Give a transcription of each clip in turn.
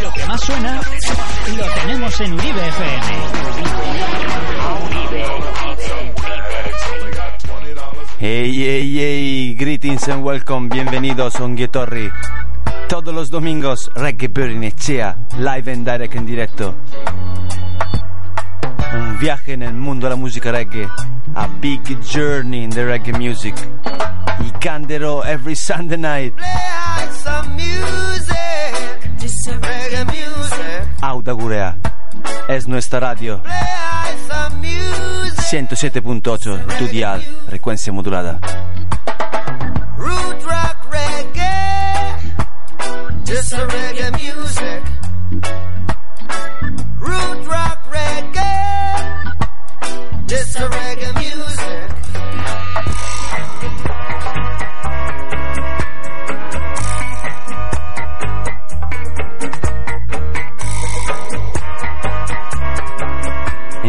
Lo que más suena lo tenemos en Uribe FM. Hey, hey, hey, greetings and welcome, bienvenidos a Onghetorri. Todos los domingos, Reggae Echea, live and direct en directo. Un viaje en el mundo de la música reggae, a big journey in the reggae music. Y Candero every Sunday night. Auda Gurea, es nuestra radio. 107.8 tu dial, frecuencia modulada. Root rock reggae, just a reggae music. Root rock reggae, just a reggae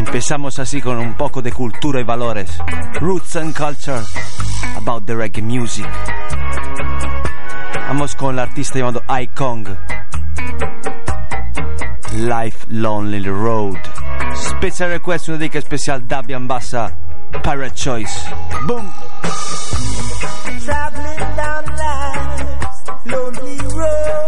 Empezamos así con un poco de cultura y valores. Roots and culture about the reggae music. Vamos con el artista llamado Icong. Life Lonely Road. Special request, una dedica especial Dabian Bassa. Pirate Choice. Boom! Traveling down life's lonely road,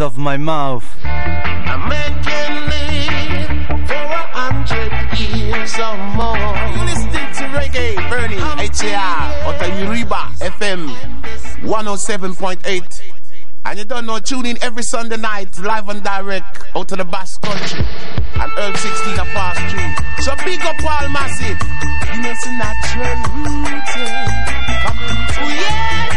of my mouth. A man can live for a hundred years or more. You listening to Reggae, Bernie, HAR, Ota Uribe FM 107.8. And you don't know, tune in every Sunday night, live and direct, out of the Basque Country. And Earl 16 a past two. So big up all massive. You know, it's a natural routine coming. on. Oh, yeah!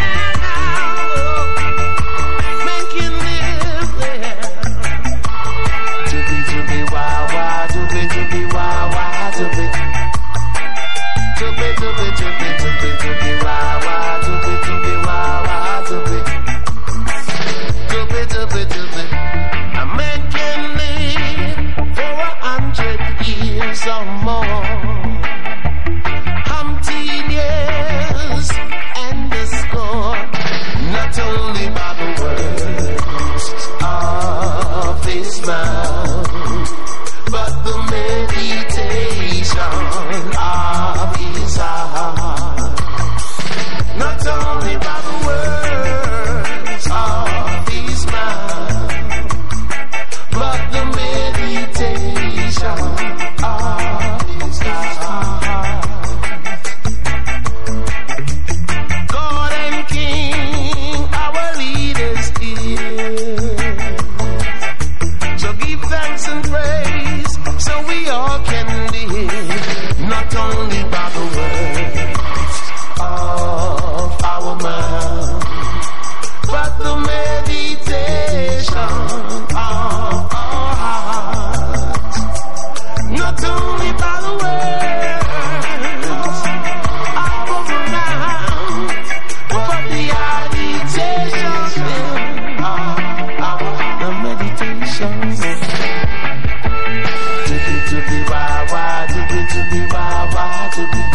to be my, my, to be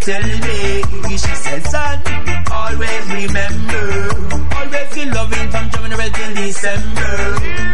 tell me. She said, son, always remember. Always be loving from January till December.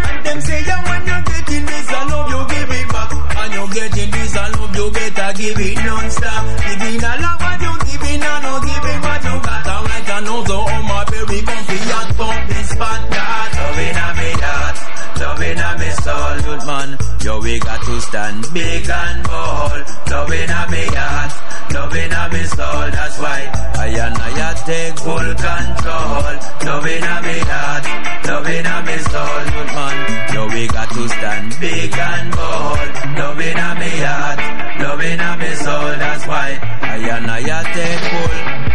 And them say, yeah, when you're getting this, I love you, give it back. And you're getting this, I love you, better give it non-stop. Giving a love what you giving, and no giving what you got. I'm like a nose on my comfy and pump this spot. That loving a me heart, loving a me soul, good man. Yo, we got to stand big and bold. Loving a me heart, loving a me soul. That's why I and I take full control. Loving a me heart, loving a me soul, good man. Yo, we got to stand big and bold. Loving a me heart, loving a me soul. That's why I and I take full.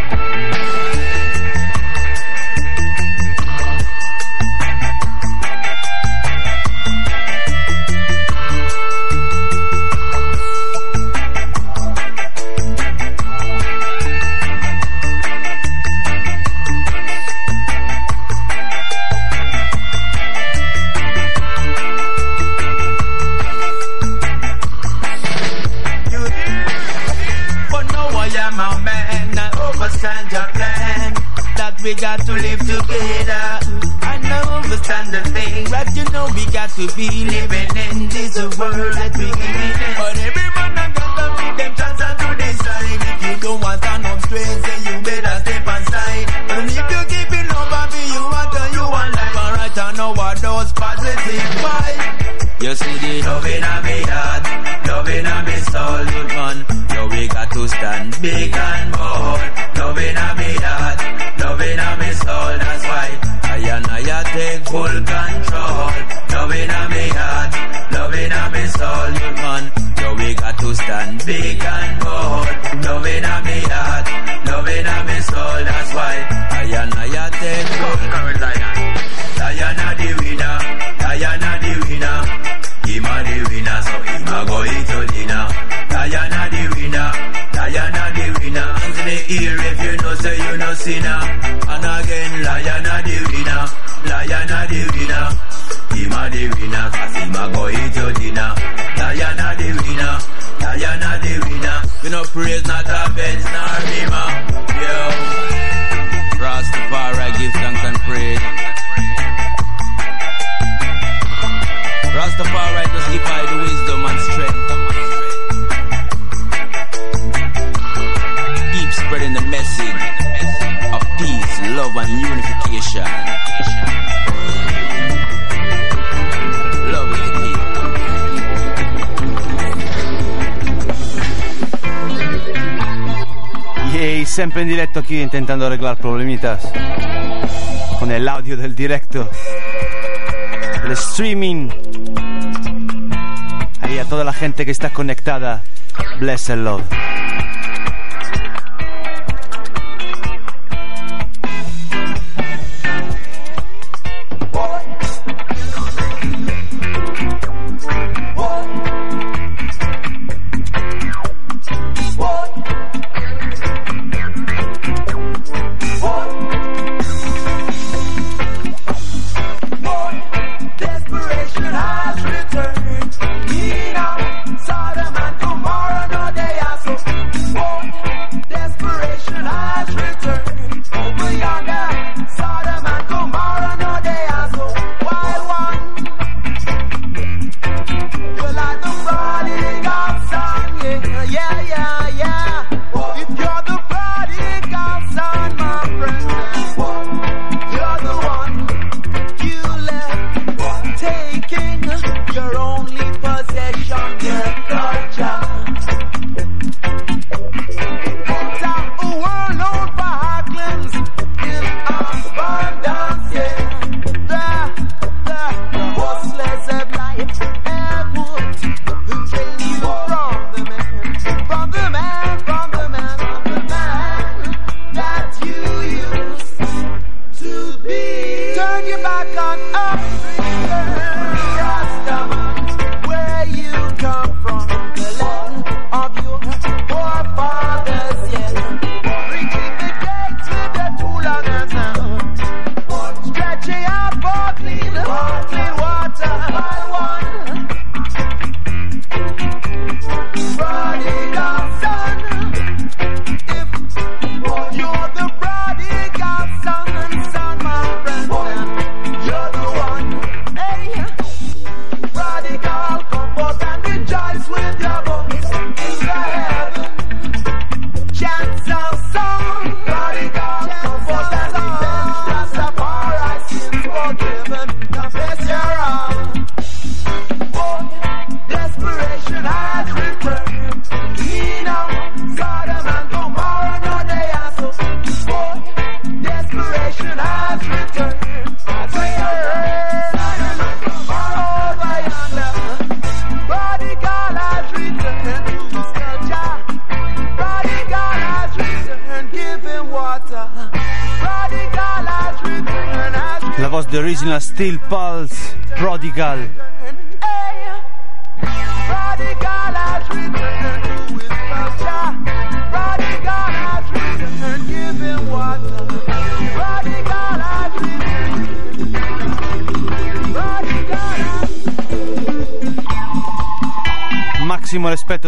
We got to live together. And I understand the thing that you know we got to be living in this world that we live in. But every man and girl to give them chance to decide. If you don't want stand up straight, then you better step aside. And if you keep it love and be you want to you want life. Alright, I know what those positive vibes. You see the loving of me heart, loving of me soul, man. Yo, we got to stand big and bold. Loving of me heart, loving of me soul. That's why I and I take full control. Loving of me heart, loving of me soul, good man. Yo, we got to stand big and bold. Loving of me heart, loving of me soul. That's why I and I take full control. Sinner. And again, Diana the winner, Diana the winner. Him a the winner, cause him a go eat your dinner. Diana the winner, Diana the winner. You know praise not a bench nor rima. Yo, Rastafari give thanks and praise. Rastafari just give I the wisdom and strength. Keep spreading the message love, and unification. Love. Yay, sempre in directo aquí intentando arreglar problemitas con el audio del directo, el streaming. Ahí a toda la gente que está conectada, bless and love.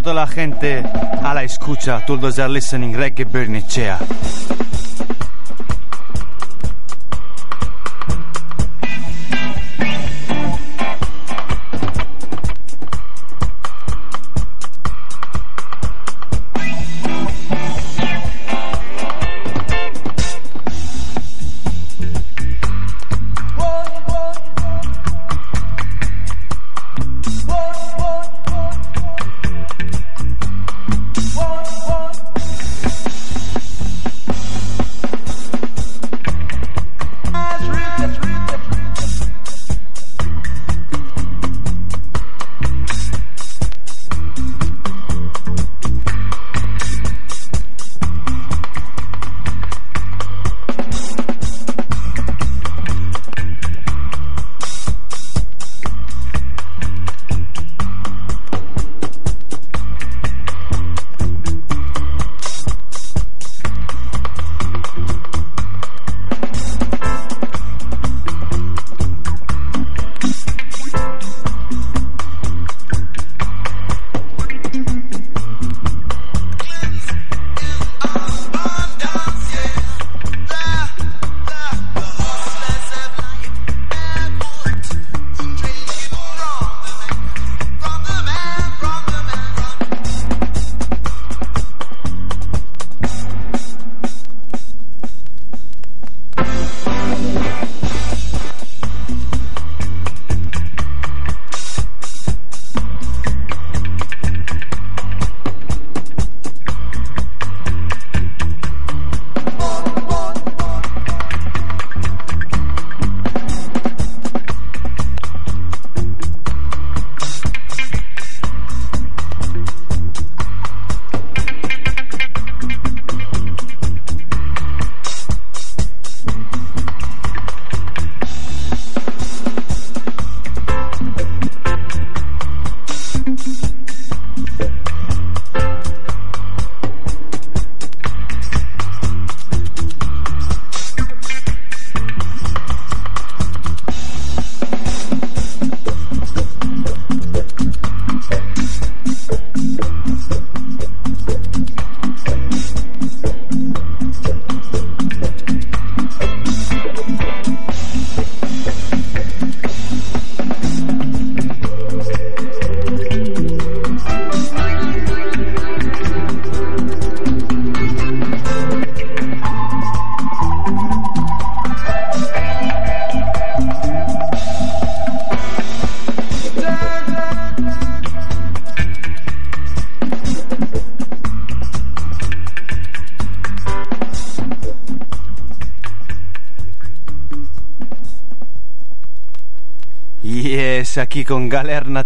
Toda la gente a la escucha. Todos are listening Reggae Bernicea.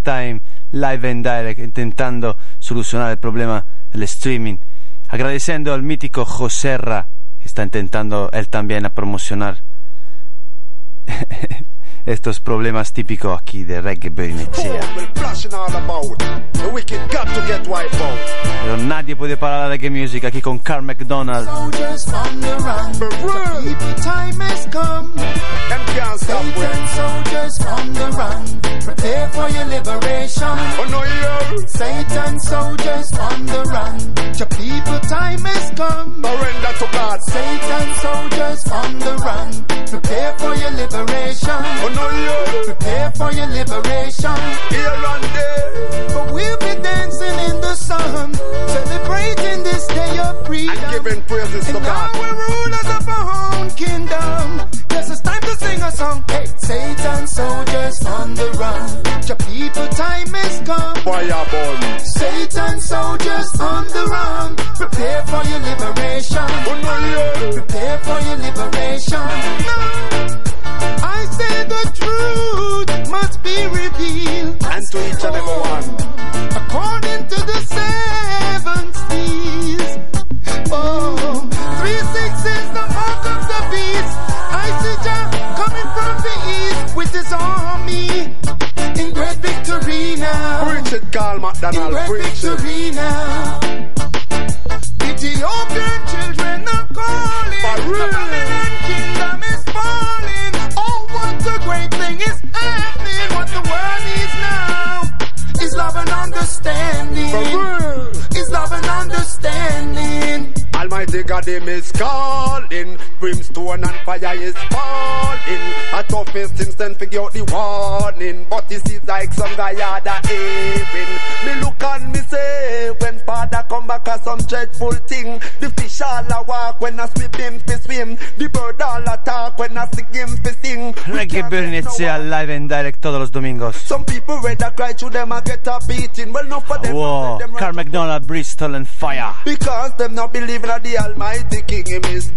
Time, live and direct, intentando solucionar el problema del streaming. Agradeciendo al mítico Joserra, que está intentando él también a promocionar estos problemas típicos aquí de Reggae out. Pero nadie puede parar la reggae music aquí con Carl McDonald. time has come. Can't stop on the run. Prepare for your liberation. Oh no, yeah. Satan soldiers on the run. Your people, time has come. Surrender to God. Satan soldiers on the run. Prepare for your liberation. Oh no, yeah. Prepare for your liberation. Here and there. But we'll be dancing in the sun, celebrating this day of freedom. And giving praises to And God. we're rulers of our own kingdom. Song. Hey, Satan soldiers on the run. Your people, time has come. Fire burn. Satan soldiers on the run. Prepare for your liberation. Prepare for your liberation. No. I say the truth must be revealed. And to each and every one. According to the seven great preaching. victory now. Ethiopian children are calling. For real. The Babylon kingdom is falling. Oh, what a great thing is happening. What the world needs now is love and understanding. For real. Is love and understanding. Almighty God, him is calling. Brimstone and fire is falling. A toughest instant figure out the warning. But this is like some guy had a hearing. Me look and me say, when father come back as some dreadful thing. The fish all a walk when I swim him fi swim. The bird all a talk when I sing him fi sing. Reggae can't Berlin no sea one- live and direct todos los domingos. Some people rather cry to them and get a beating. Well, no for them. Whoa, them Carl McDonald, Brimstone and Fire. because them not believing that the Almighty King him is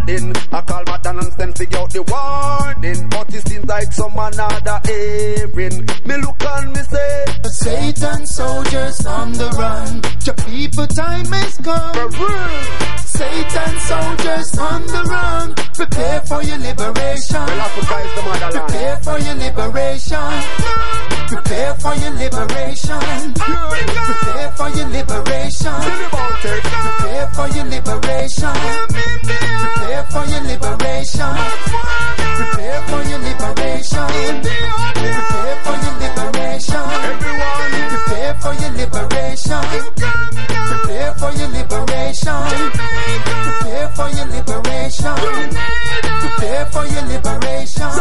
calling. I call my down and send figure out the warning. But it seems like some another hearing. Me look and me say, Satan soldiers on the run. Your people time has come. for real. Satan soldiers on the run. Prepare for your liberation. Well, Africa is the motherland. Prepare for your liberation. Prepare for your liberation. Prepare for your liberation. Tell about it. Prepare for your liberation. Prepare for your liberation. Prepare for your liberation. Prepare for your liberation. Everyone, Prepare for your liberation. Prepare for your liberation. Prepare for your liberation. Prepare for your liberation.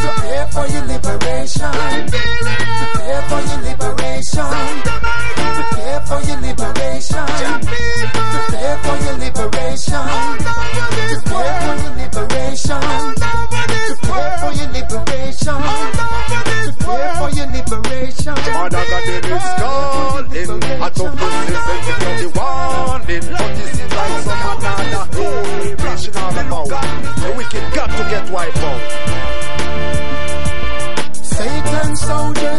Prepare for your liberation. Prepare for your liberation. Prepare for your liberation. Prepare for your liberation. Prepare for your liberation. Prepare for your liberation. Prepare for your liberation. Mother God them is calling. I took this and figure out the warning. But this is like some another hearing. Preaching all about. The wicked got to get wiped out.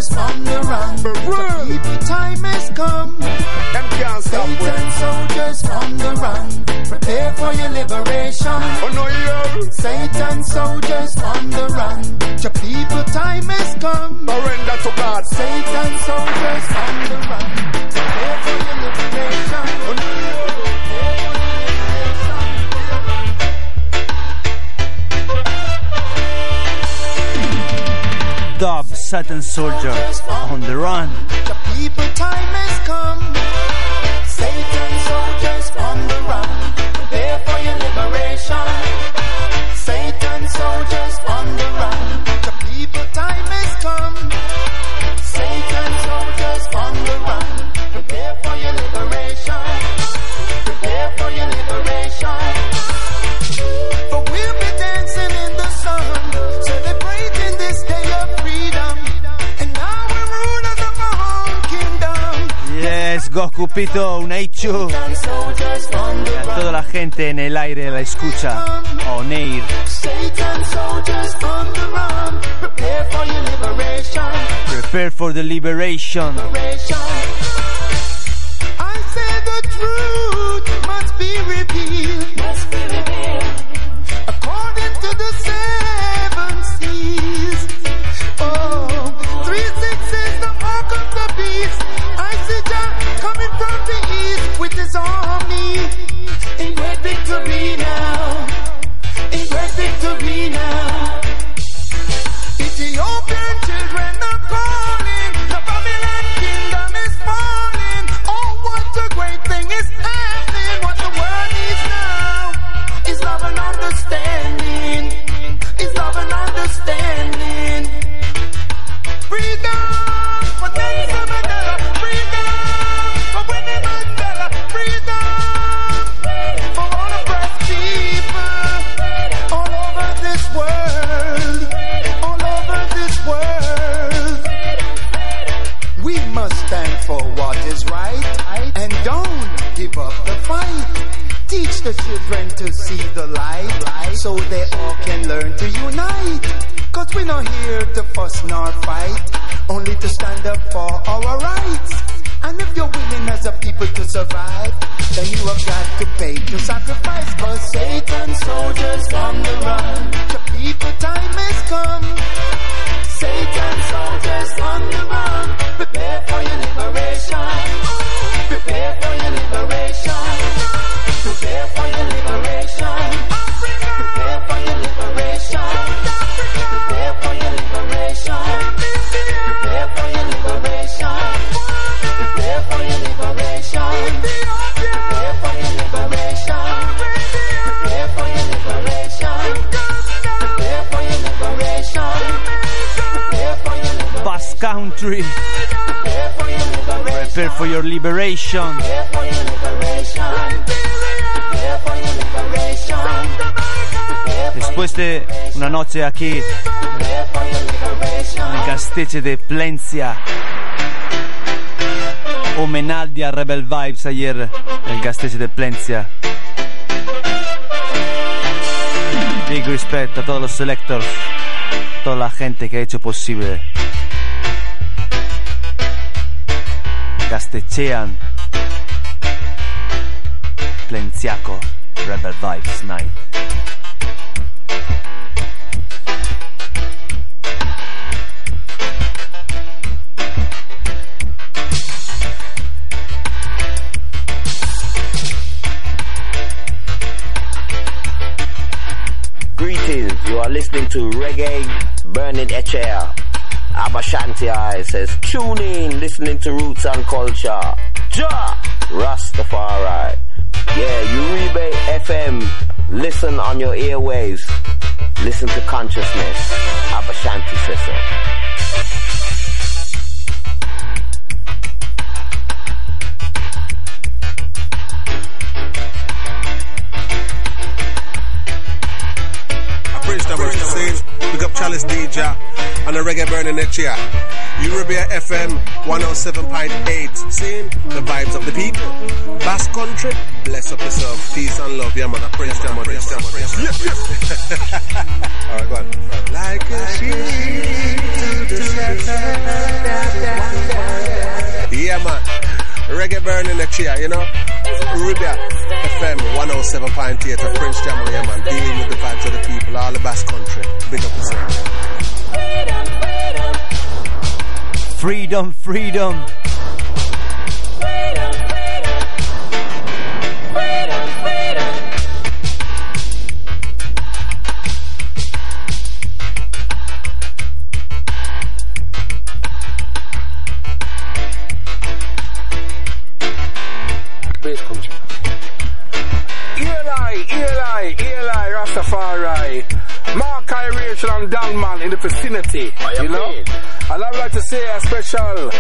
Soldiers on the run. The people time has come. Them can't stop Satan soldiers on the run. Prepare for your liberation. Oh no, yeah. Satan soldiers on the run. Your people time has come. Surrender to God. Satan soldiers on the run. Prepare for your liberation. Oh no, yeah. Dub, Satan Soldier, on the run. The people time has come. Satan soldiers on the run. Prepare for your liberation. Goku Pito, Unaichu. Y a toda la gente en el aire la escucha. Oneir. Prepare for the liberation. I say the truth must be revealed. According to the to be now. Survive, Prepare for your liberation. Después de una noche aquí en el Castello de Plencia. Homenaje a Rebel Vibes ayer en el Castello de Plencia. Big respect a todos los selectors, toda la gente que ha hecho posible. Castechean, Plenciaco, Rebel Vibes Night. Greetings, you are listening to Reggae Burning Echea. Abashanti I says, tune in, listening to Roots and Culture. Ja! Rastafari. Yeah, Uribe FM, listen on your airwaves. Listen to consciousness. Abashanti says so. Prince Scene, big up Chalice DJ on the reggae burning next year. Uribe FM 107.8, seeing the vibes of the people. Bass country, bless up yourself, peace and love, yeah man, I Prince Prince Double Prince. Yeah, yeah. Alright, go on. Like a sheep to the Yeah man, reggae burning next year, you know? Uribe FM 107.8 of Prince Jamal, yeah man, dealing with the vibes of the people, all the Bass country. Big up yourself. Freedom, freedom. Bass Rastafari. Mark I, Rachel and Dalman in the vicinity. You know? And I would like to say a special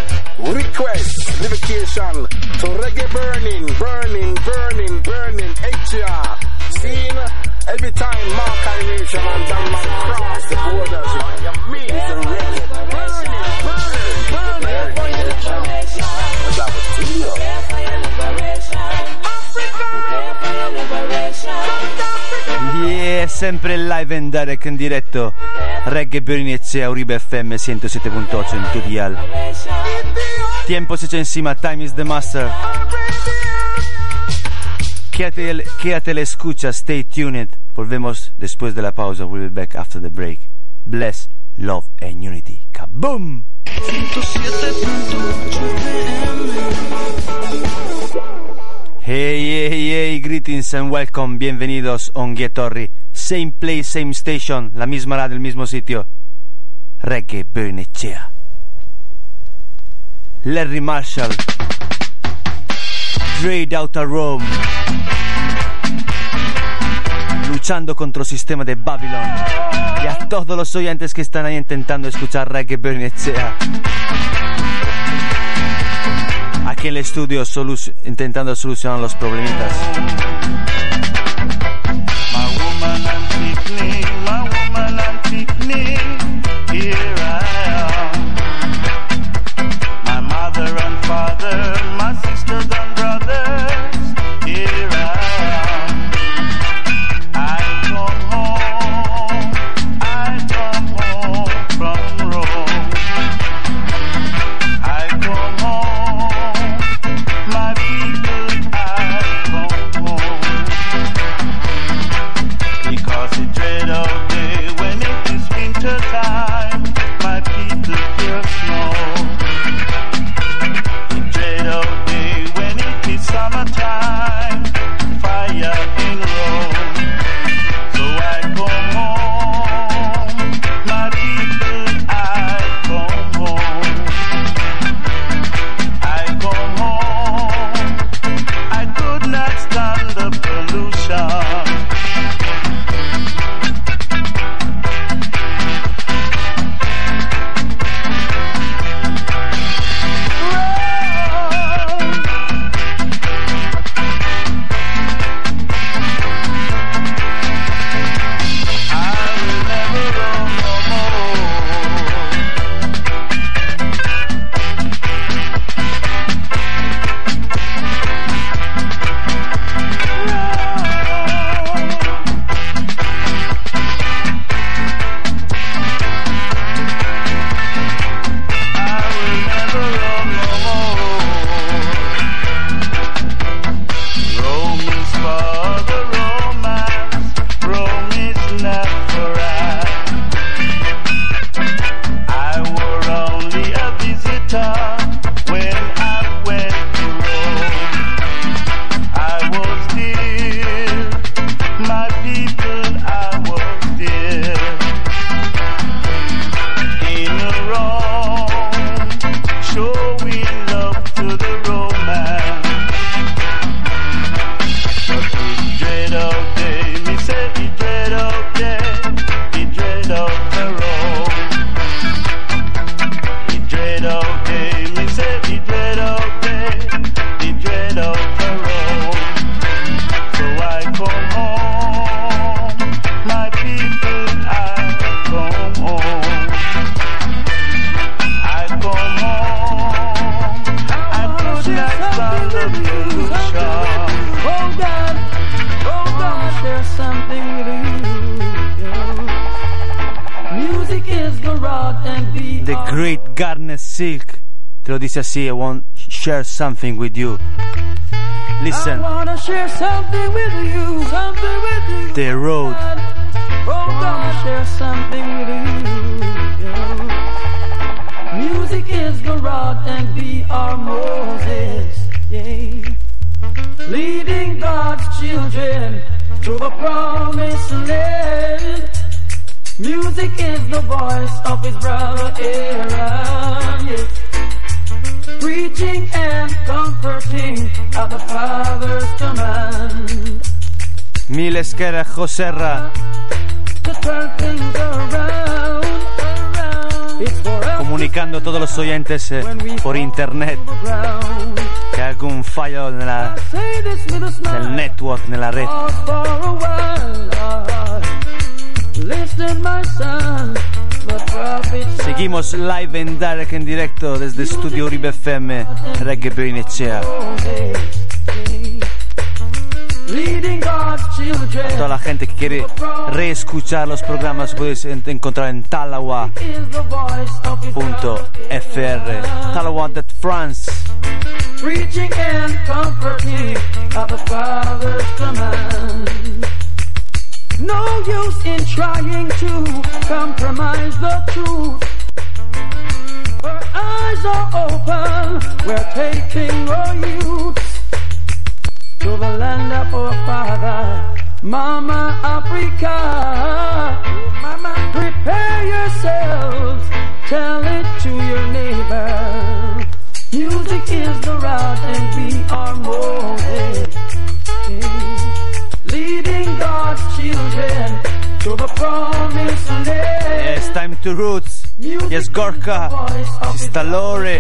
request, livication to reggae burning, burning, burning, burning, HR. Seen every time Mark I, Rachel and Dalman cross the borders. It's a reggae burning, burning, burning. As I was telling Yeah, sempre live and direct in diretto. Reggae Bernice a Uribe FM 107.8 en tu dial. Tiempo se echa encima, time is the master. Quédate, el- quédate la escucha, stay tuned. Volvemos después de la pausa, we'll be back after the break. Bless, love and unity. Kaboom! Hey, hey, hey, greetings and welcome, bienvenidos on Torri. Same place, same station, la misma radio, el mismo sitio. Reggae Bernechea. Larry Marshall. Trade Outer Rome. Luchando contra el sistema de Babylon. Y a todos los oyentes que están ahí intentando escuchar Reggae Bernechea. Aquí en el estudio intentando solucionar los problemitas. Share something with you. I Listen, wanna share something with you, something with you. The Road. Oh God, share something with you. Music is the rod and es que eres Joserra. Comunicando a todos los oyentes eh, por internet que hay algún fallo en la, del network, en la red. Seguimos live en direct en directo desde Studio Uribe FM, Reggae Brinechea. Leading Toda la gente que quiere reescuchar los programas en- encontrar en talawa.fr, talawa de France. No use in trying to compromise the truth. Our eyes are open, we're taking our youth to the land of our father, Mama Africa. Mama, prepare yourselves, tell it to your neighbor. Music is the rod and we are Moses. Leading God's children to the promised land. Yes, time to roots. Yes, Gorka. Sister Lore.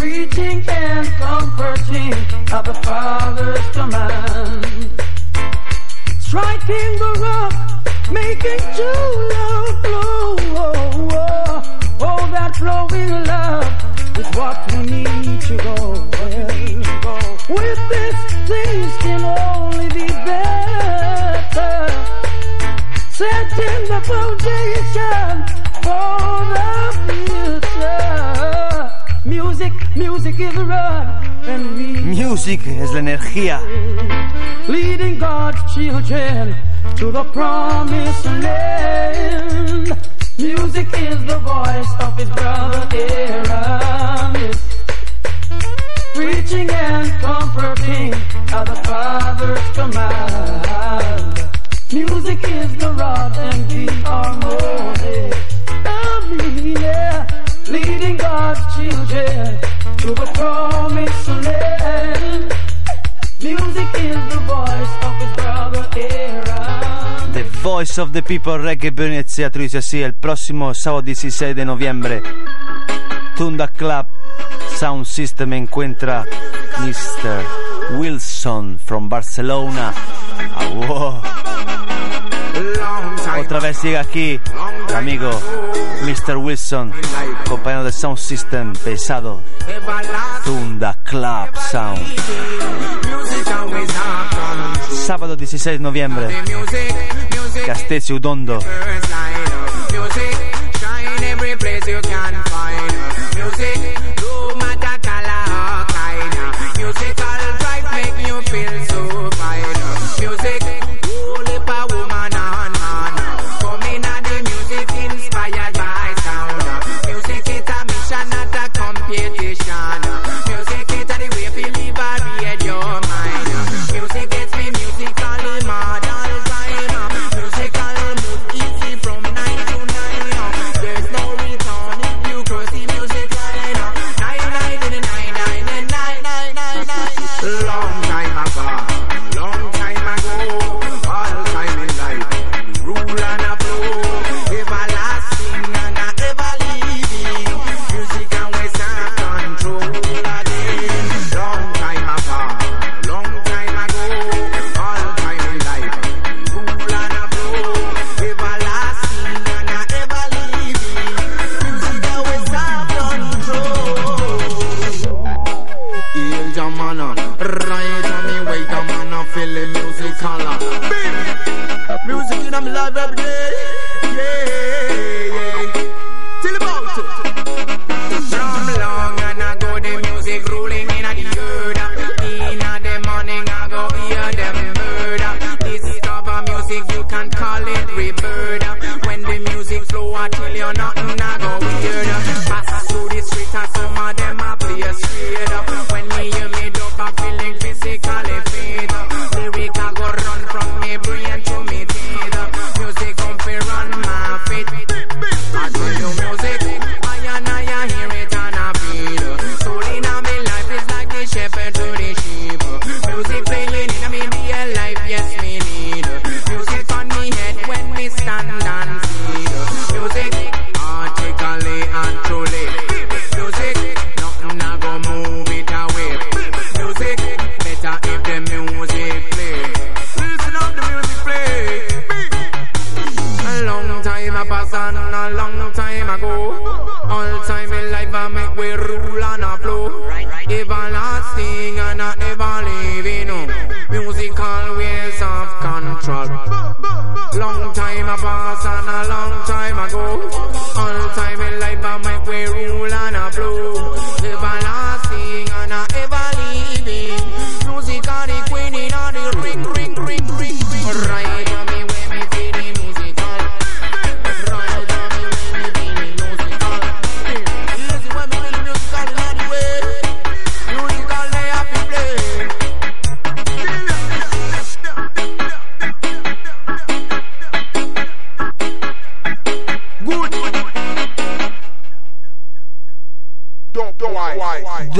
Preaching and comforting of the Father's command. Striking the rock, making true love flow. Oh, oh, oh, that flowing love is what we need to go. With this, things can only be better setting the foundation for the future. Music, music is the rod, and we Music es la energía. leading God's children to the promised land. Music is the voice of his brother Aaron, preaching and comforting at the Father's command. Music is the rod and we are molded by yeah. Leading God's children to the promised land. Music is the voice of his brother Aaron. The Voice of the People Reggae Venezia Tricia sì, il prossimo sabato 16 di novembre. Tunda Club Sound System incontra Mr. Wilson from Barcelona. Ah, wow. otra vez llega aquí, amigo Mr. Wilson, compañero de Sound System, pesado, Tunda Club Sound. Sábado 16 de noviembre, Castezio Dondo.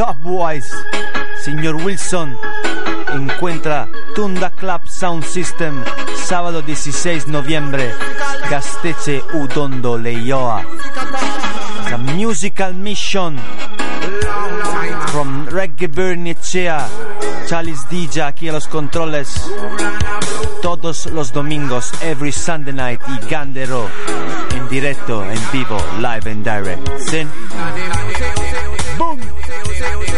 Dubwise, señor Wilson, encuentra Tunda Club Sound System, sábado 16 de noviembre, Gasteche Udondo Leioa. The Musical Mission from Reggae Bernicea, Charles Dija aquí a los controles, todos los domingos, every Sunday night y Gandero, en directo, en vivo, live and direct. Sin. say it was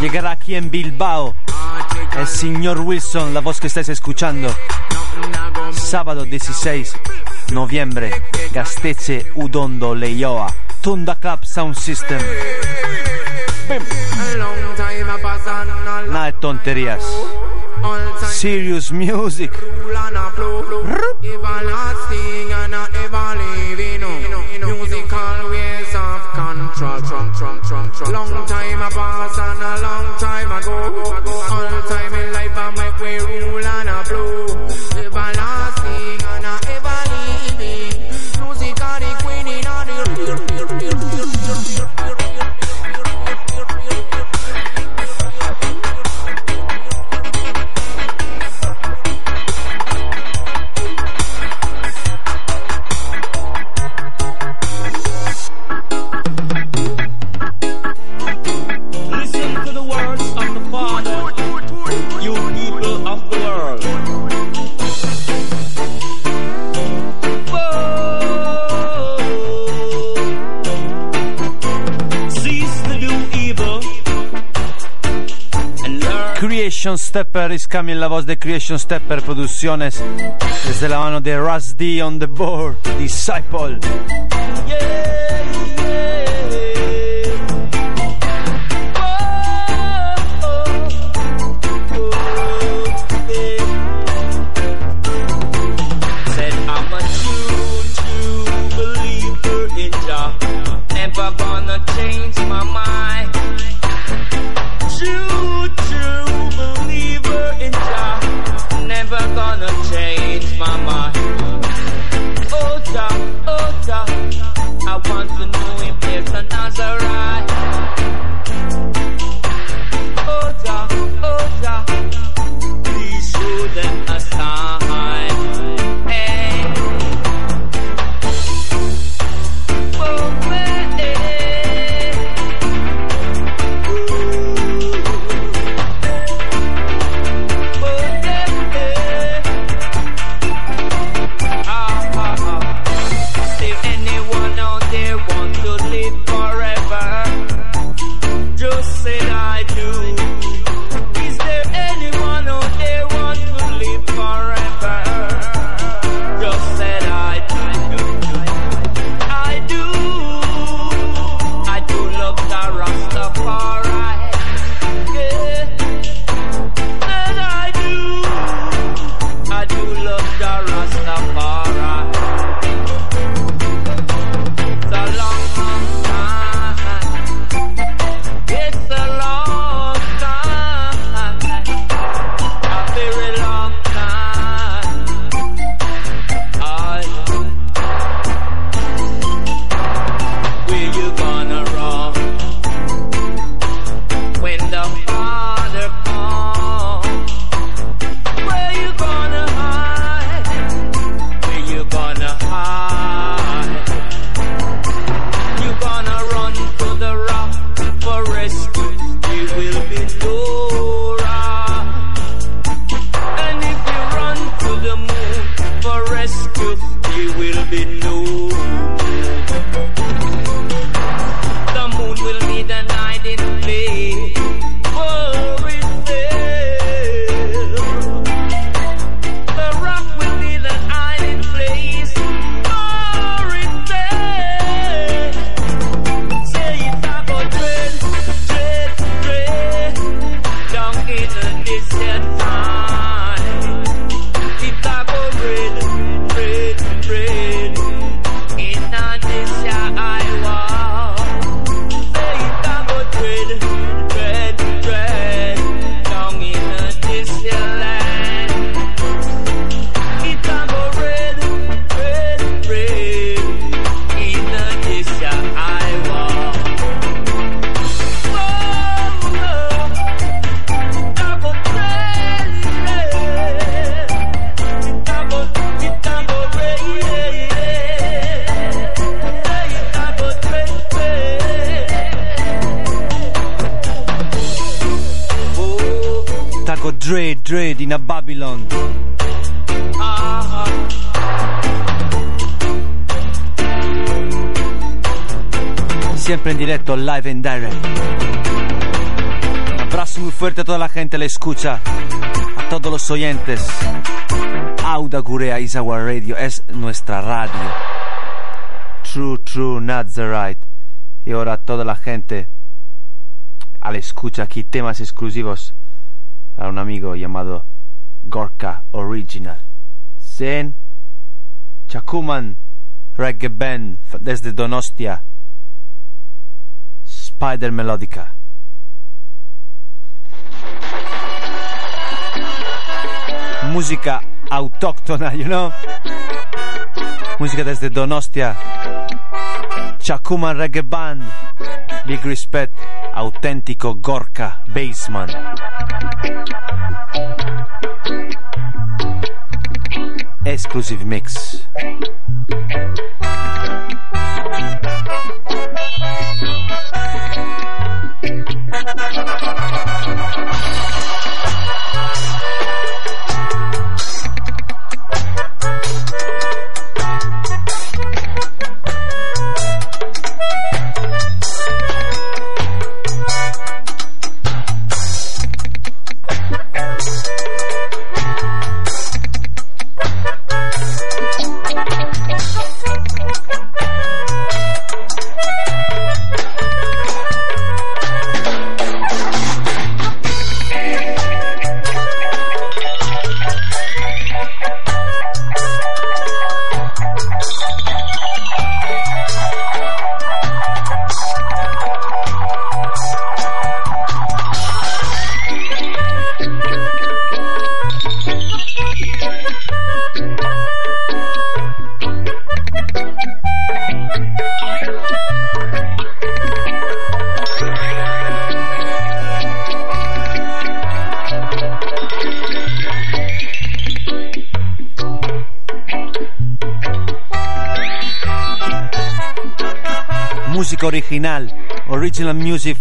llegará aquí en Bilbao el señor Wilson, la voz que estáis escuchando. Sábado 16 noviembre, Gasteche Udondo Leioa, Tunda Club Sound System. Nada de tonterías. Serious music. Long time a pass and a long time ago. Stepper is coming, la voz de Creation Stepper Producciones, desde la mano de Ras D on the board, Disciple. Abrazo muy fuerte a toda la gente, la escucha, a todos los oyentes. Auda Gurea is our radio, es nuestra radio. True, true, Nazarite. Y ahora a toda la gente a la escucha aquí temas exclusivos a un amigo llamado Gorka Original. Zen Chakuman Reggae Band desde Donostia. Spider Melodica. Música autóctona, you know? Música desde Donostia. Chakuman Reggae Band. Big respect. Auténtico Gorka Bassman. Exclusive mix.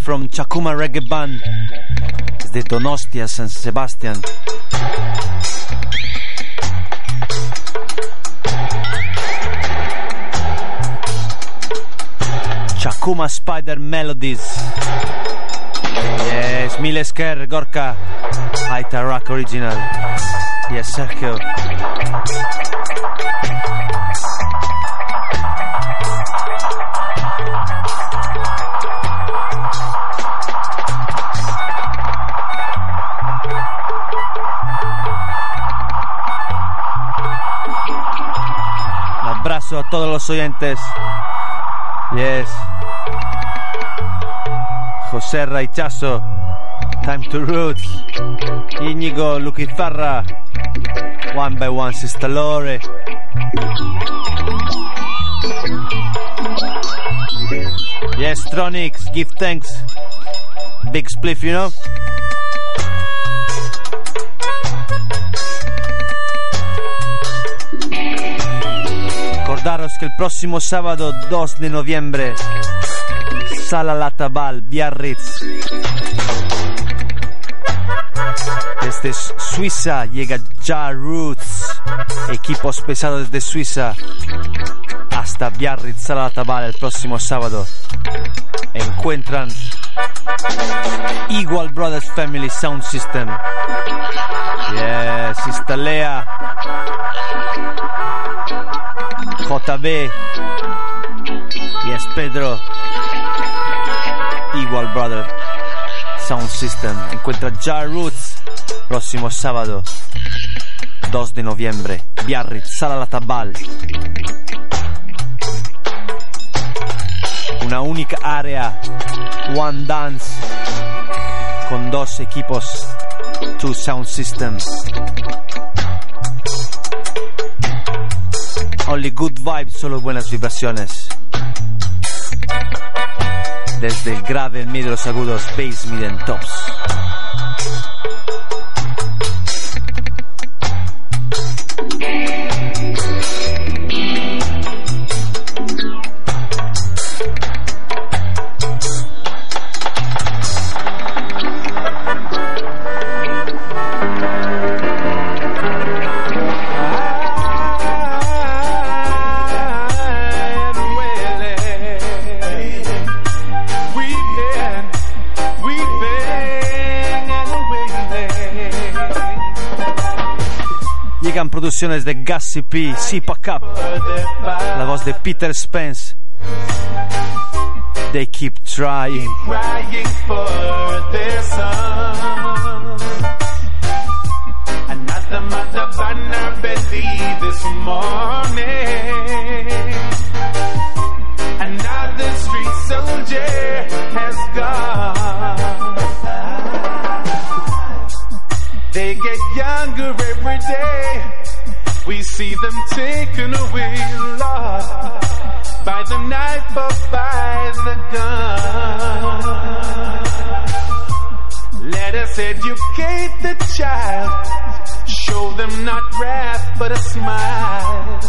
From Chakuma Reggae Band, desde Donostia, San Sebastián. Chakuma Spider Melodies. Yes, Milesker, Gorka, Aita Rock Original. Yes, Sergio. Los oyentes. Yes. José Raichazo. Time to Roots. Íñigo Luquizarra. One by One Sister Lore. Yes, Tronix, give thanks. Big spliff, you know? Próximo sábado 2 de noviembre, Sala Latabal, Biarritz. Desde Suiza llega Ja Roots, equipos pesados desde Suiza hasta Biarritz, Sala Latabal el próximo sábado. Encuentran Equal Brothers Family Sound System. Yes, Istalea. JB. Yes, Pedro. Igual Brother. Sound System. Encuentra Ja Roots. Próximo sábado. 2 de noviembre. Biarritz, Sala La Tabal. Una única área. One Dance. Con dos equipos. Two Sound Systems. Only good vibes, solo buenas vibraciones. Desde el grave, el medio, los agudos, bass, mid and tops. Producciones de Gassy P, Sipa Cup, la voz de Peter Spence. They keep trying. crying for their son. Mother this morning. They get younger every day. We see them taken away, Lord, by the knife or by the gun. Let us educate the child, show them not wrath but a smile.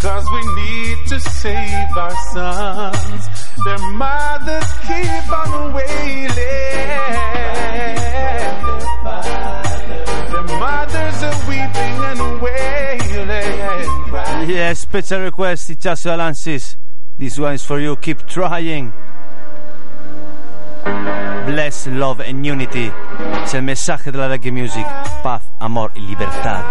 Cause we need to save our sons. Their mothers keep on wailing. Mothers are weeping and wailing. Yeah, special request, Ichazo Alansis. This one is for you. Keep trying. Bless, love and unity. Es el mensaje de la reggae music. Paz, amor y libertad.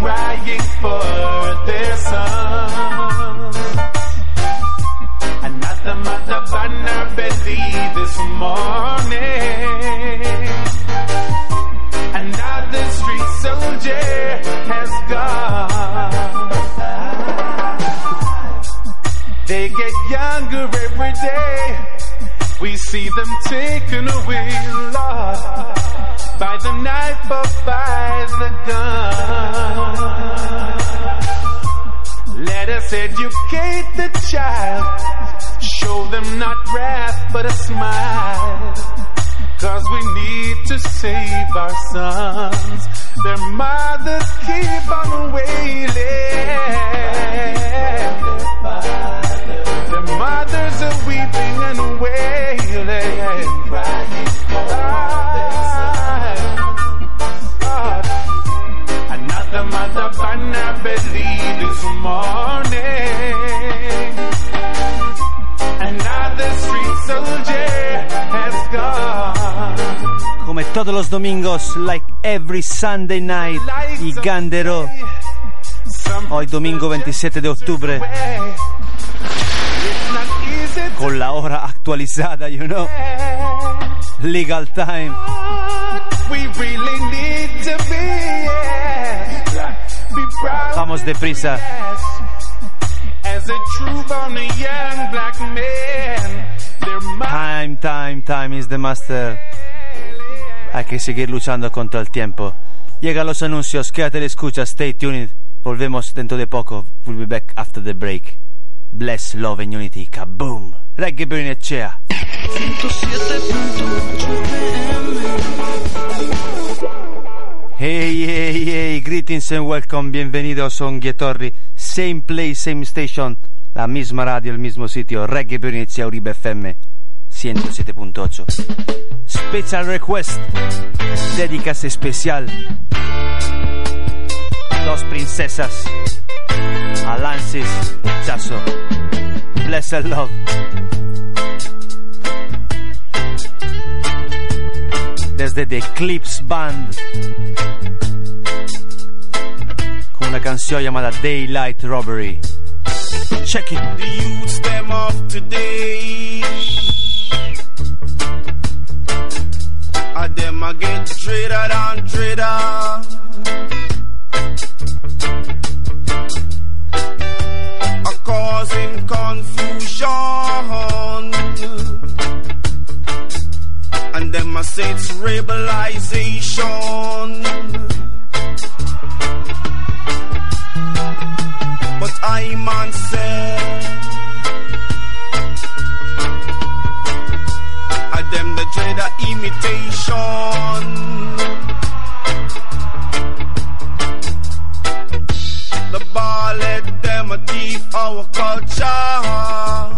Crying for their sons. Another mother banner belly this morning. Another street soldier has gone. They get younger every day. We see them taken away, Lord, by the knife or by the gun. Let us educate the child, show them not wrath but a smile. Cause we need to save our sons. Their mothers keep on wailing. Their mothers are weeping and wailing. Gone. Come todos los domingos, like every Sunday night, y Gandero. Hoy domingo 27 de octubre, con la hora actualizada, you know. Legal time. We really need to be, Their mind Time, time, time is the master. Hay que seguir luchando contra el tiempo. Llegan los anuncios, quédate de escucha, stay tuned. Volvemos dentro de poco. We'll be back after the break. Bless, love and unity. Kaboom! Reggae Burn Chair. Hey, hey, hey, greetings and welcome, bienvenidos a Onghetorri, same place, same station, la misma radio, el mismo sitio, Reggae Bernicea Uribe FM 107.8. Special request, dedicas especial, dos princesas, Alansis, Chazo, Blessed Love. Desde The Clips Band. con una canción llamada Daylight Robbery. Check it. The youths them of today. And them a get dreader and dreader. A causing confusion. And them a say it's rebelization. But I man say I them the dread of imitation The ballad them a thief our culture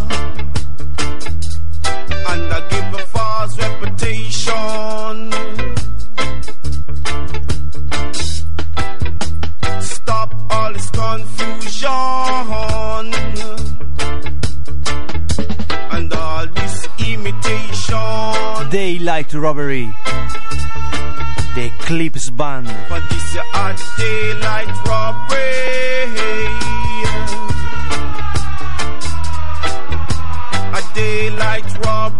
Daylight Robbery The Eclipse Band. But this your hot daylight robbery. A daylight robbery.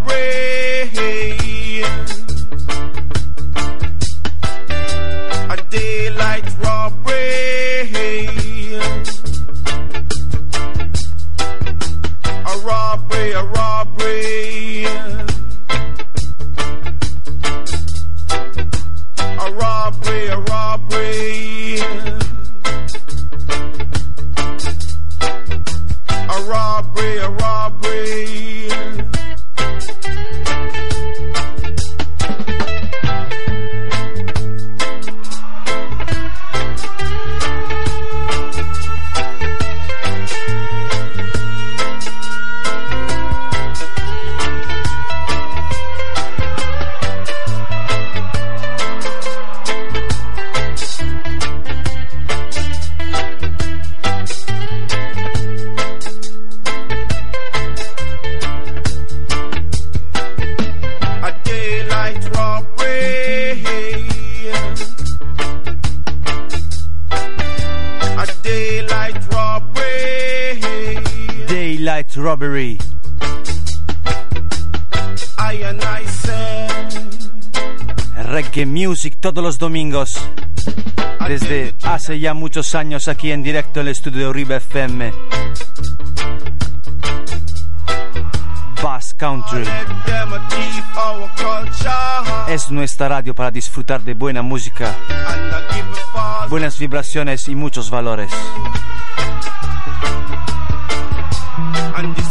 Daylight Robbery. Reggae Music todos los domingos. Desde hace ya muchos años aquí en directo en el estudio de Uribe FM. Bass Country. Es nuestra radio para disfrutar de buena música, buenas vibraciones y muchos valores.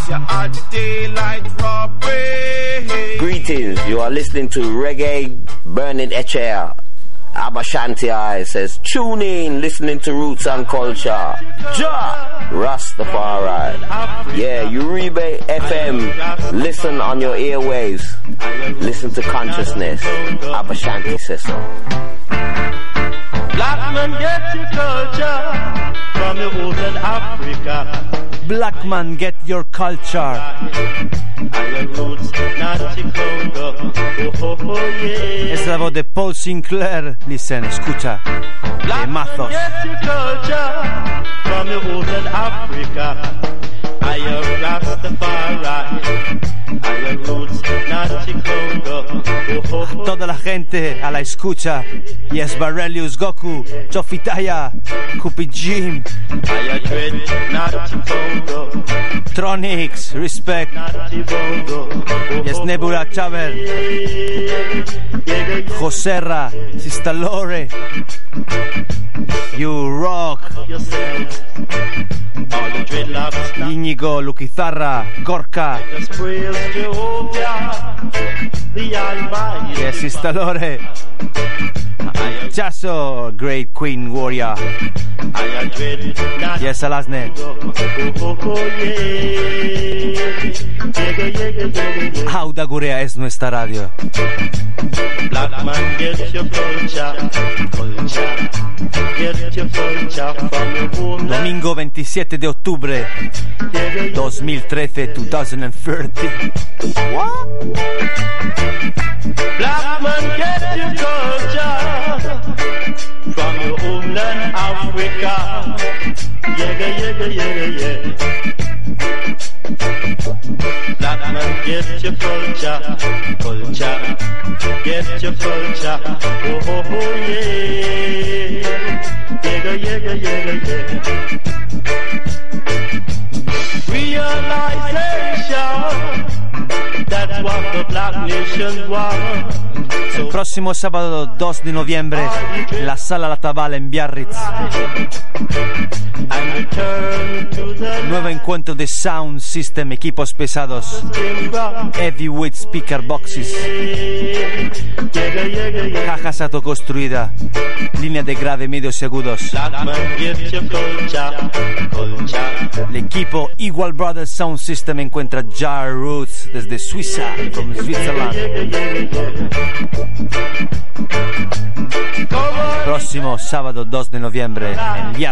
And this your hot daylight robbery. Greetings, you are listening to Reggae Burning HL. Abashanti I says, tune in, listening to Roots and Culture. Ja! Rastafari. Yeah, Uribe FM. Listen on your airwaves. Listen to consciousness. Abashanti says so. Black man get your culture from your olden Africa. black man get your culture. Es la voz de Paul Sinclair. Listen, escucha. De mazos. From your roots in Africa, I am Rastafari. A toda la gente a la escucha. Y es Barelius Goku, Chofitaya, Kupijim, Tronix, Respect. Yes Nebula Chaver, Joserra, Sistalore. You rock. Íñigo, Luquizarra, Gorka. Jehovah, Resistadores. Eh. Jasso, Great Queen Warrior. Yes, Alasne. Auda Gurea es nuestra radio. Black man, get your culture, culture. Domingo 27 de octubre 2013. 2013. What? Black man, get your culture from your homeland, Africa. Yega, yega, yega, yeah. Black man, get your culture, culture. Get your culture. Oh, oh, oh, yeah. Yega, yega, yega, yeah. Il prossimo sabato 2 de novembre, la sala La Tavala in Biarritz. Nuevo encuentro de Sound System, equipos pesados, heavyweight speaker boxes, cajas autoconstruida, línea de grave medios culture. El equipo Equal Brothers Sound System encuentra Jar Roots desde Suiza, from Switzerland. Próximo sábado 2 de noviembre en Biarritz,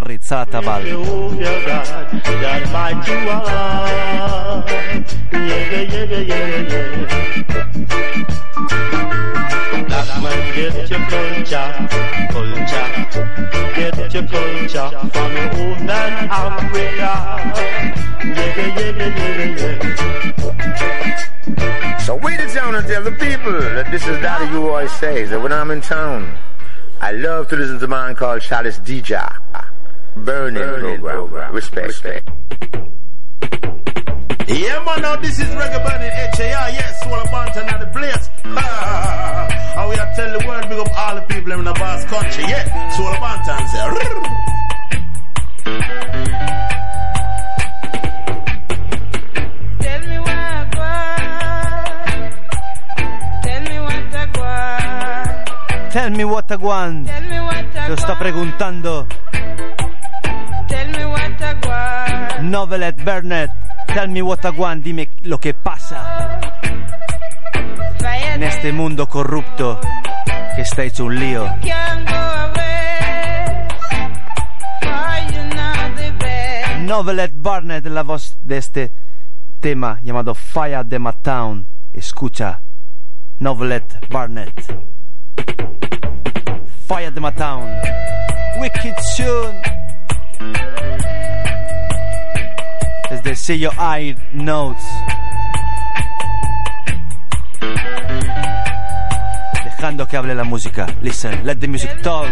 Get your culture, culture. Get your culture from Africa. So we the town and tell the people that this is Daddy you always says that when I'm in town, I love to listen to a man called Chalice DJ. Burning, program. Respect. Respect. Yeah, man, now this is Reggae Burning HAR. Yes, Soul Bantan at the place. and we are tell the world, big up all the people in the Basque country. Yeah, Soul Bantan say. Tell me what I want. Tell me what I Novelet Burnett. Tell me what I want. Dime lo que pasa en este mundo corrupto que está hecho un lío. Novelet Barnett, la voz de este tema llamado Fire de Town. Escucha, Novelet Barnett. Fire de Town. Wicked Tune. Desde el sello I Notes. Dejando que hable la música. Listen, let the music talk.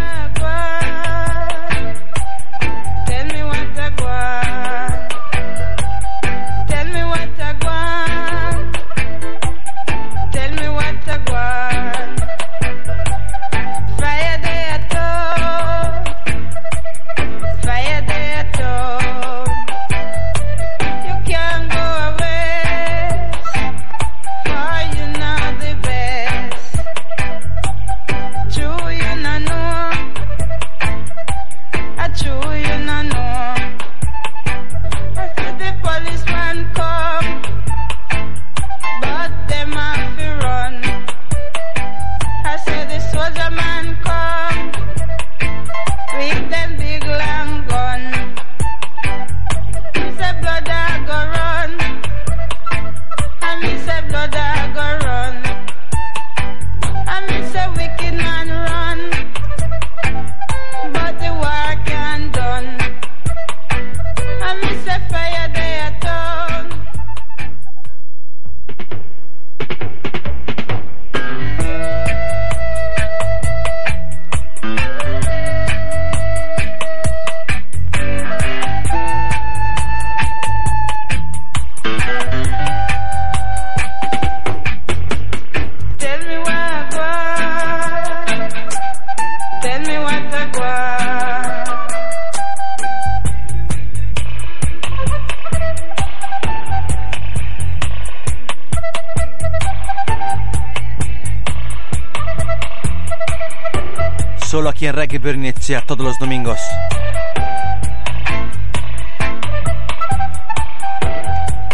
Los domingos.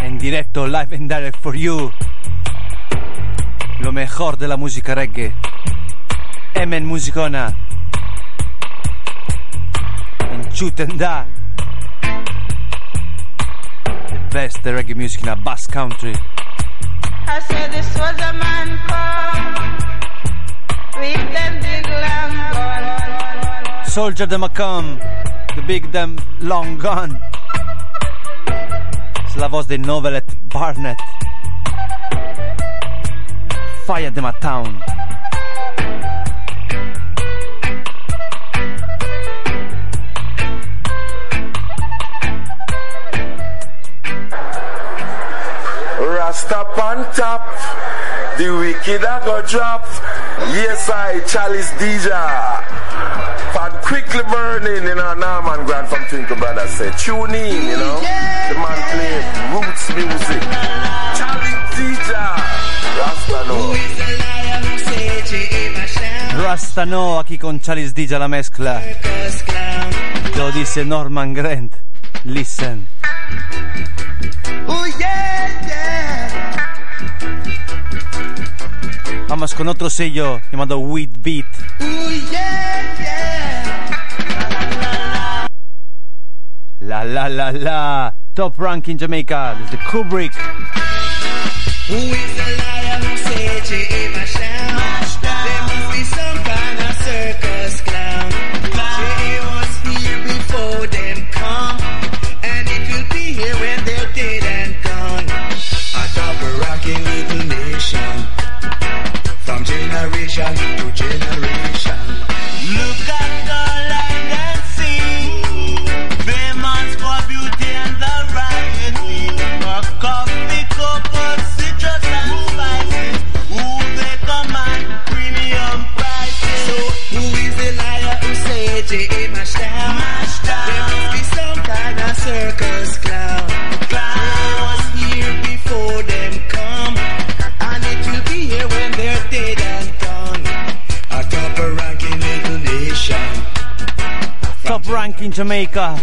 En directo, live and direct for you. Lo mejor de la música reggae. Emen Musicona. En Chutenda. The best reggae music in a Basque country. I said this was a man gun. them a come, The big them long gone. Es la voz de Novelet Barnett. Fire them a Town. Rasta on top, the wicked a go drop. Yes, I, Chalice DJ. Quickly burning, you know, Norman Grant from Twinkle Brothers said, tune in, you know. The man play roots music. Chalice DJ. Rasta no. Rasta no, aquí con Charles DJ la mezcla. Lo dice Norman Grant. Listen. Oh yeah, yeah. Vamos con otro sello llamado Wheat Beat. La la la la. Top rank in Jamaica. This is the Kubrick. Who is the who said There must be some kind of circus clown. Was here before them come. And it will be here when they're dead and gone. A top rocking little nation. From generation in Jamaica.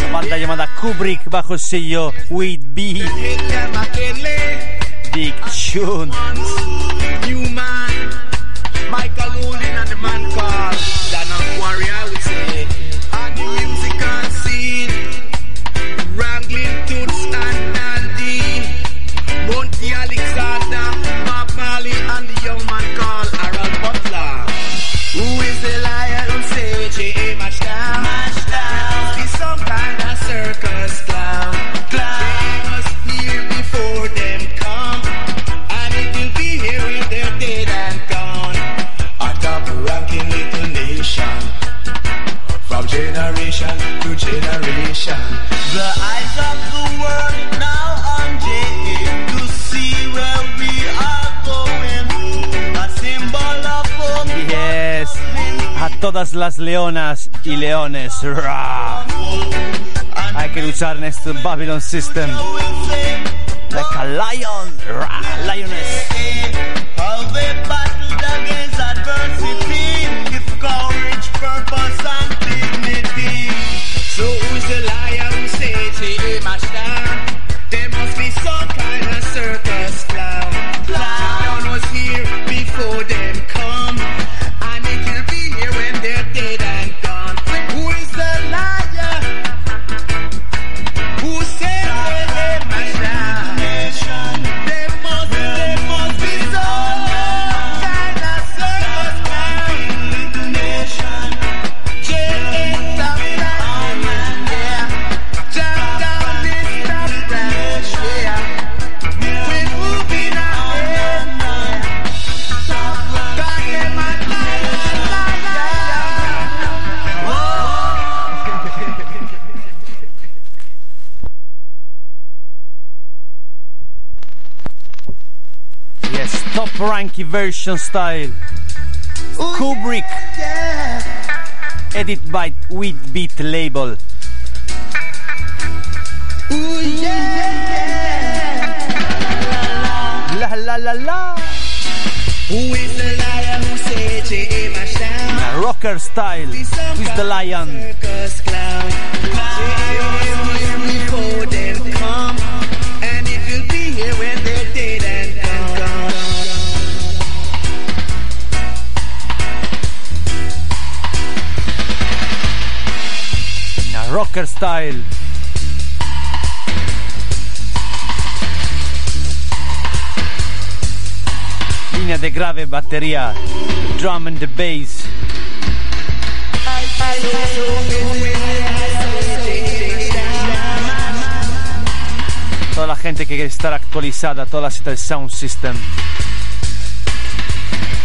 La banda llamada Kubrick bajo el sello With Beat. Big Tunes. Todas las leonas y leones. Hay que luchar en este Babylon System. Like a lion. Ra. Lioness. Version style. Kubrick. Edit by With Beat label. La la la la. Who is the down? Rocker style. Who's the lion? Circus clown. Rocker style. Linea de grave batteria. Drum and the bass. Toda la gente que quiere estar actualizada, toda la cita del sound system.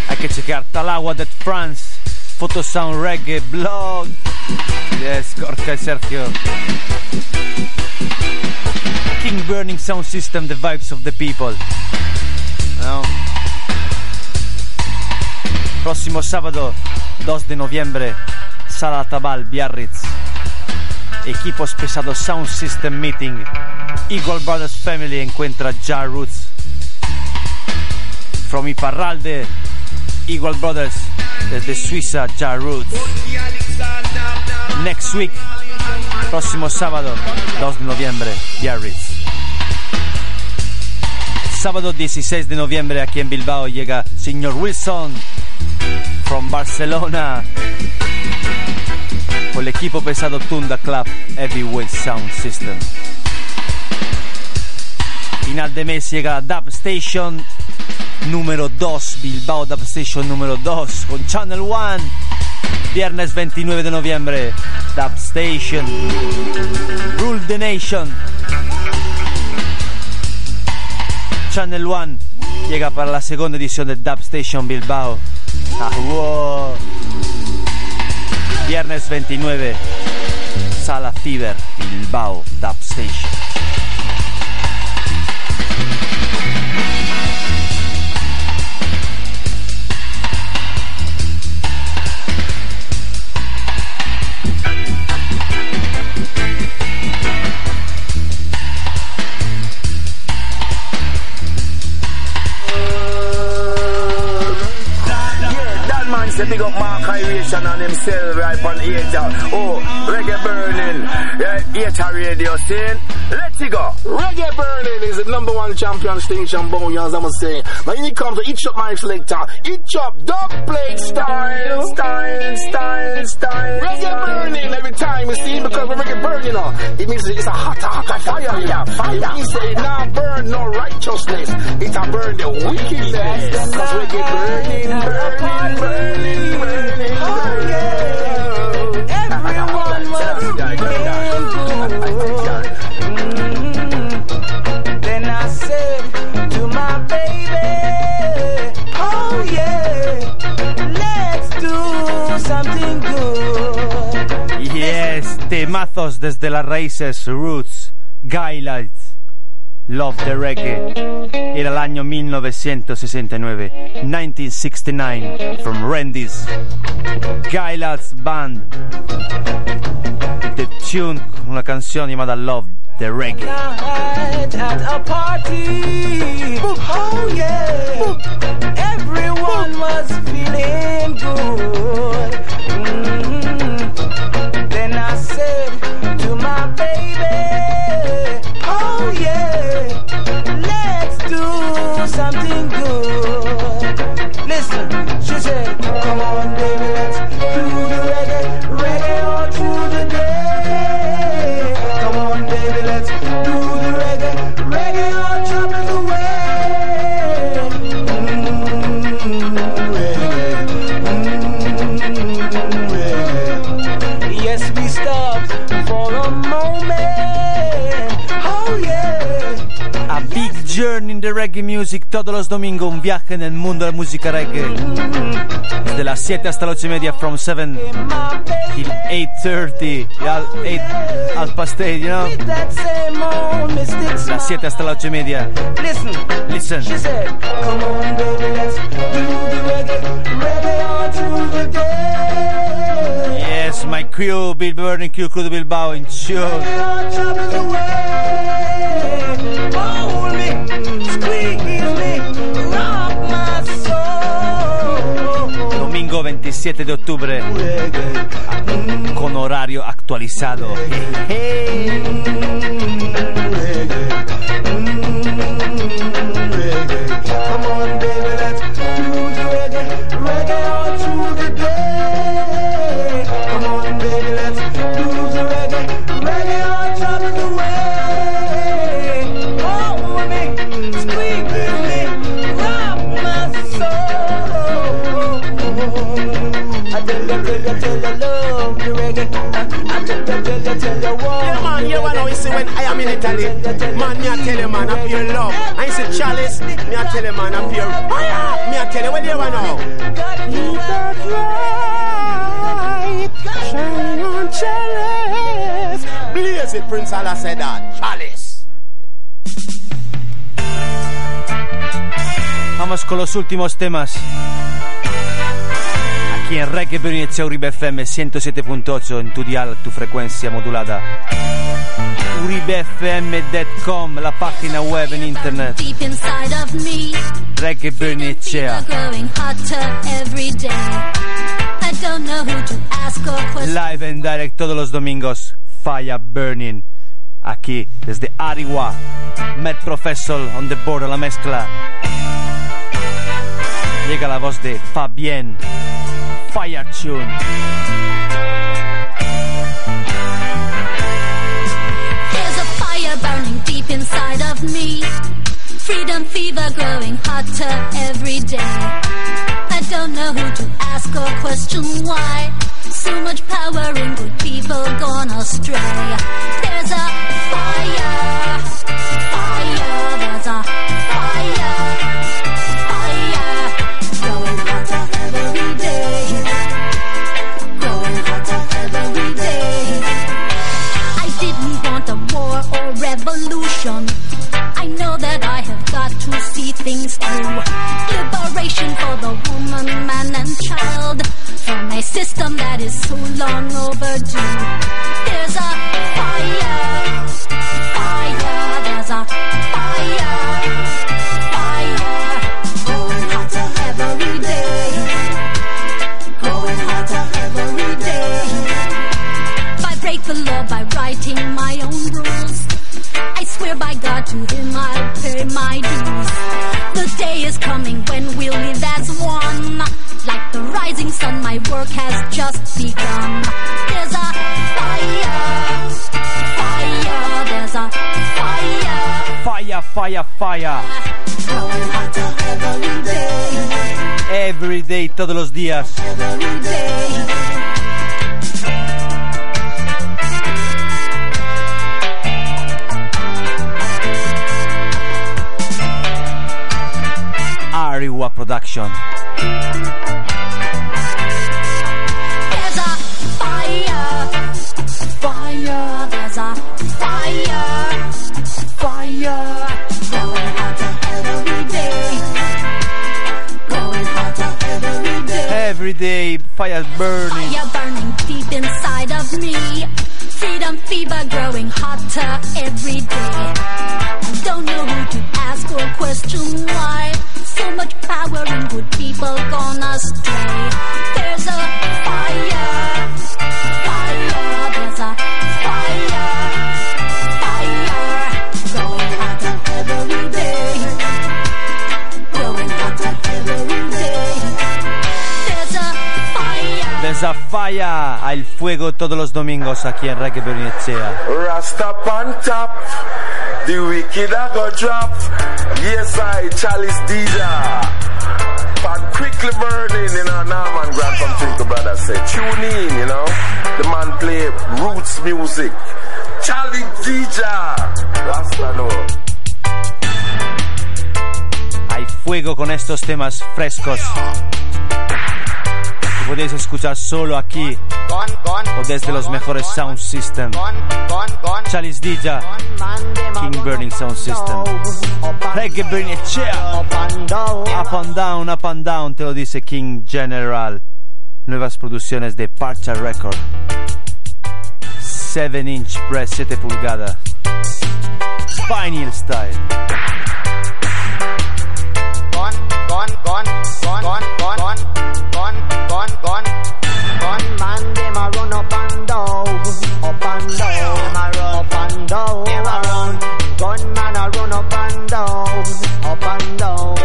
Hay que chequear Talagua de France, Photo Sound Reggae, Blog. Yes, Gorka y Sergio. King Burning Sound System, the vibes of the people. No. Próximo sábado, 2 de noviembre, Sala Tabal, Biarritz. Equipos pesados Sound System Meeting. Eagle Brothers Family encuentra Ja Roots. From Iparralde, Eagle Brothers, desde Suiza, Ja Roots. Next week, próximo sábado, 2 de noviembre, Biarritz. Sábado 16 de noviembre aquí en Bilbao llega Señor Wilson from Barcelona con el equipo pesado Tunda Club Heavyweight Sound System. Final de mes llega Dub Station número 2, Bilbao Dub Station número 2 con Channel One. Viernes 29 de noviembre, Dub Station. Rule the Nation. Channel One llega para la segunda edición de Dub Station Bilbao. Ah, wow. Viernes 29, Sala Fever, Bilbao, Dub Station. And himself right on Eater. Oh, reggae burning. Yeah, Eater radio scene. Let's go. Reggae burning is the number one champion station, Boneyans, I'm saying. But when it comes to each up my selector, each up dub plate style, style, style, style. Reggae burning every time you see because when reggae burning, you know, it means it's a hot, hot fire here. Fire. Means it not burn no righteousness. It a burn the wickedness. Cause reggae burning, burning, burning, burning. Oh yeah. Everyone Yes, temazos desde las raíces, roots, guidelines. Love the Reggae. Era año 1969, 1969, from Randy's Guidelines Band. The tune, una canción llamada Love the Reggae. At a party. Oh yeah, everyone was feeling good. Mm. Then I said to my baby, something good. Listen, she said, Come on, baby, let's do the reggae, reggae all through the day. Come on, baby, let's do the reggae, reggae all trouble the way. Mm, reggae, mm, reggae. Yes, we stopped for a moment. Journey in the Reggae Music todos los domingos, un viaje en el mundo de la música reggae. Desde las 7 hasta las 8 y media, from 7 till 8.30, y al 8 al pastel, you know. Mystic Las 7 hasta las 8 y media. Listen, Listen. she said, Come on, baby, let's do the reggae, reggae all through the day. Yes, my crew, Bill Burning crew, crew de Bilbao in tune. Reggae all trouble the way. Domingo 27 de octubre, con horario actualizado. Tell you, tell you, love the reggae. I tell you, tell you, tell you, want Yeah, man, you know, you see, when I am in Italy, man, me I tell you, man, I feel love. I see Chalice, me I tell you, man, I feel fire. Me I tell you, what you want now? Keep that light, on Chalice. Blaze it, Prince Allah said that. Chalice. Vamos con los últimos temas. Aquí en Reggae Inizia Uribe FM 107.8 en tu dial, tu frecuencia modulada. uribefm.com, la página web en internet. Reggae question. Live en direct todos los domingos. Fire Burning. Aquí, desde Ariwa. Met Professor on the board la mezcla. Llega la voz de Fabien. Fire Tune. There's a fire burning deep inside of me. Freedom fever growing hotter every day. I don't know who to ask or question why. So much power in good people gone astray. There's a fire, fire, there's a didn't want a war or revolution. I know that I have got to see things through. Liberation for the woman, man, and child from a system that is so long overdue. Fire. Every day, todos los días. Ariwa Production. Bird. Los domingos aquí en Reggae Bernicea. Rasta on top, the wicked a go drop. Yes, I, Chalice Dija. Pan quickly burning, you know, Norman Grant from Twinkle Brothers say, tune in, you know. The man play roots music. Chalice Dija. Rasta no. Hay fuego con estos temas frescos. Podéis escuchar solo aquí o desde los mejores sound system. Chalice Dija, King Burning Sound System. Reggae Bernicea. Up and down, up and down, te lo dice King General. Nuevas producciones de Parcha Record. 7 inch press, 7 pulgadas. Vinyl style. gone, gone, gone, gone, gone, gone, gone, gone. Gunman, them a run up and down, up and down, up and down, up and down, up and down,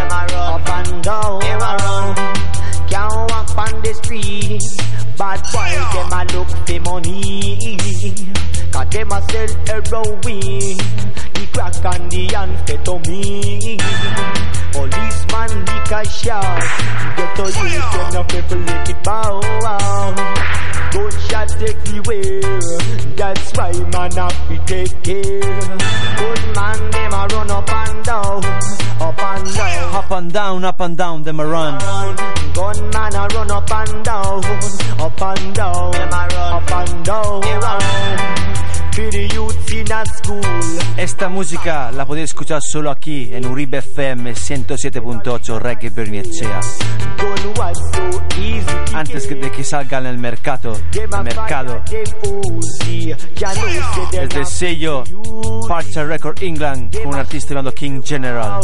up and down. Can't walk on the street, bad boys them a look for money, 'cause them a sell heroin the crack and the amphetamine. Policeman lick a shot Get to use them no people let it bow Gunshot everywhere That's why man have to take care. Good man them a run up and down. Up and down. Up and down, up and down, them a run. Gun man a run up and down. Up and down. Them a run. Up and down Esta música la podéis escuchar solo aquí en Uribe FM 107.8 Reggae Berniechea. Antes de que salga en el mercado, el mercado. Sello Parcha Record England con un artista llamado King General.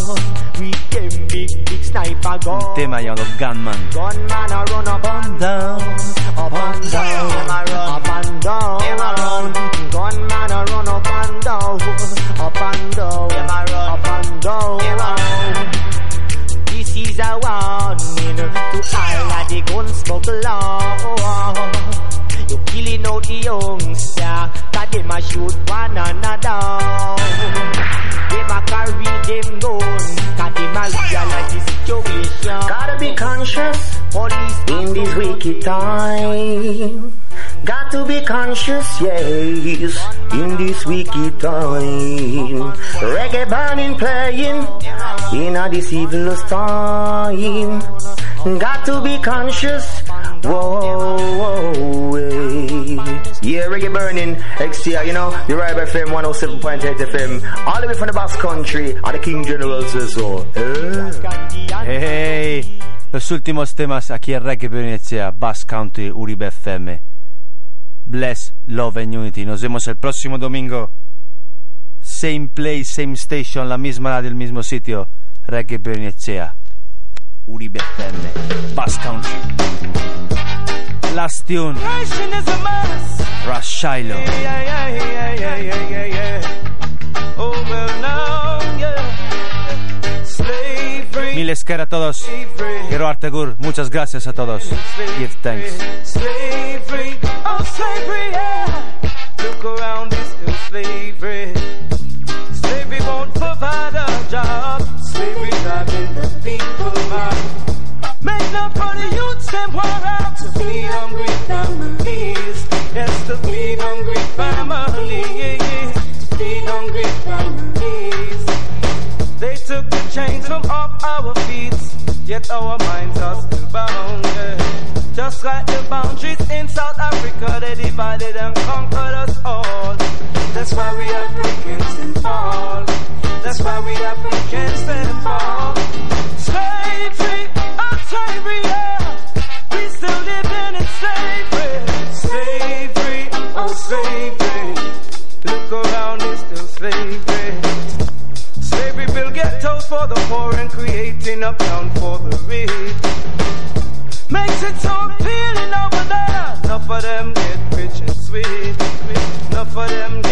Un tema llamado Gunman. Gunman a run up and down, up and down. Them a run up and down. Them a run. Gunman a run up and down, up and down. Them a run up and down. Them a run. This is a warning to all of the gun smugglers. You're killing out the youngster, cause them a shoot one another. Them a carry them gun, cause them a realize the situation. Gotta be conscious Police in this wicked time. Got to be conscious, yes, in this wicked time. Reggae burning playing in a this evilest time. Got to be conscious. Whoa, whoa, hey. Yeah, reggae burning, XTR, you know, the Ribe FM 107.8 FM, all the way from the Basque Country, and the King General says so. Eh. Hey, los últimos temas aquí en Reggae Bernicea, Basque Country, Uribe FM. Bless, Love and Unity. Nos vemos el próximo domingo. Same place, same station, la misma radio, el mismo sitio. Reggae Bernicea, Uribe FM, Bass Country. Last tune, Nation is a mess. Rush Shiloh. Yeah, yeah, yeah, yeah, yeah, yeah, yeah. Oh, well, now, yeah. Slavery Mil esquera a todos. Quiero Artegur, muchas gracias a todos. Give thanks. Slavery, oh slavery, yeah. Look around, it's still slavery. Slavery won't provide a job. Slavery driving the people mad. Make love for the youths and war out to feed hungry families. Yes, to feed hungry families. Feed hungry families. They took the chains from off our feet, yet our minds are still bound. yeah. Just like the boundaries in South Africa, they divided and conquered us all. That's why we Africans stand fall. That's why we Africans stand fall. Slavery, oh slavery, yeah. We still living in slavery. Slavery, oh slavery. Look around, it's still slavery. Slavery built ghettos for the poor and creating a town of them get rich and sweet. Enough of them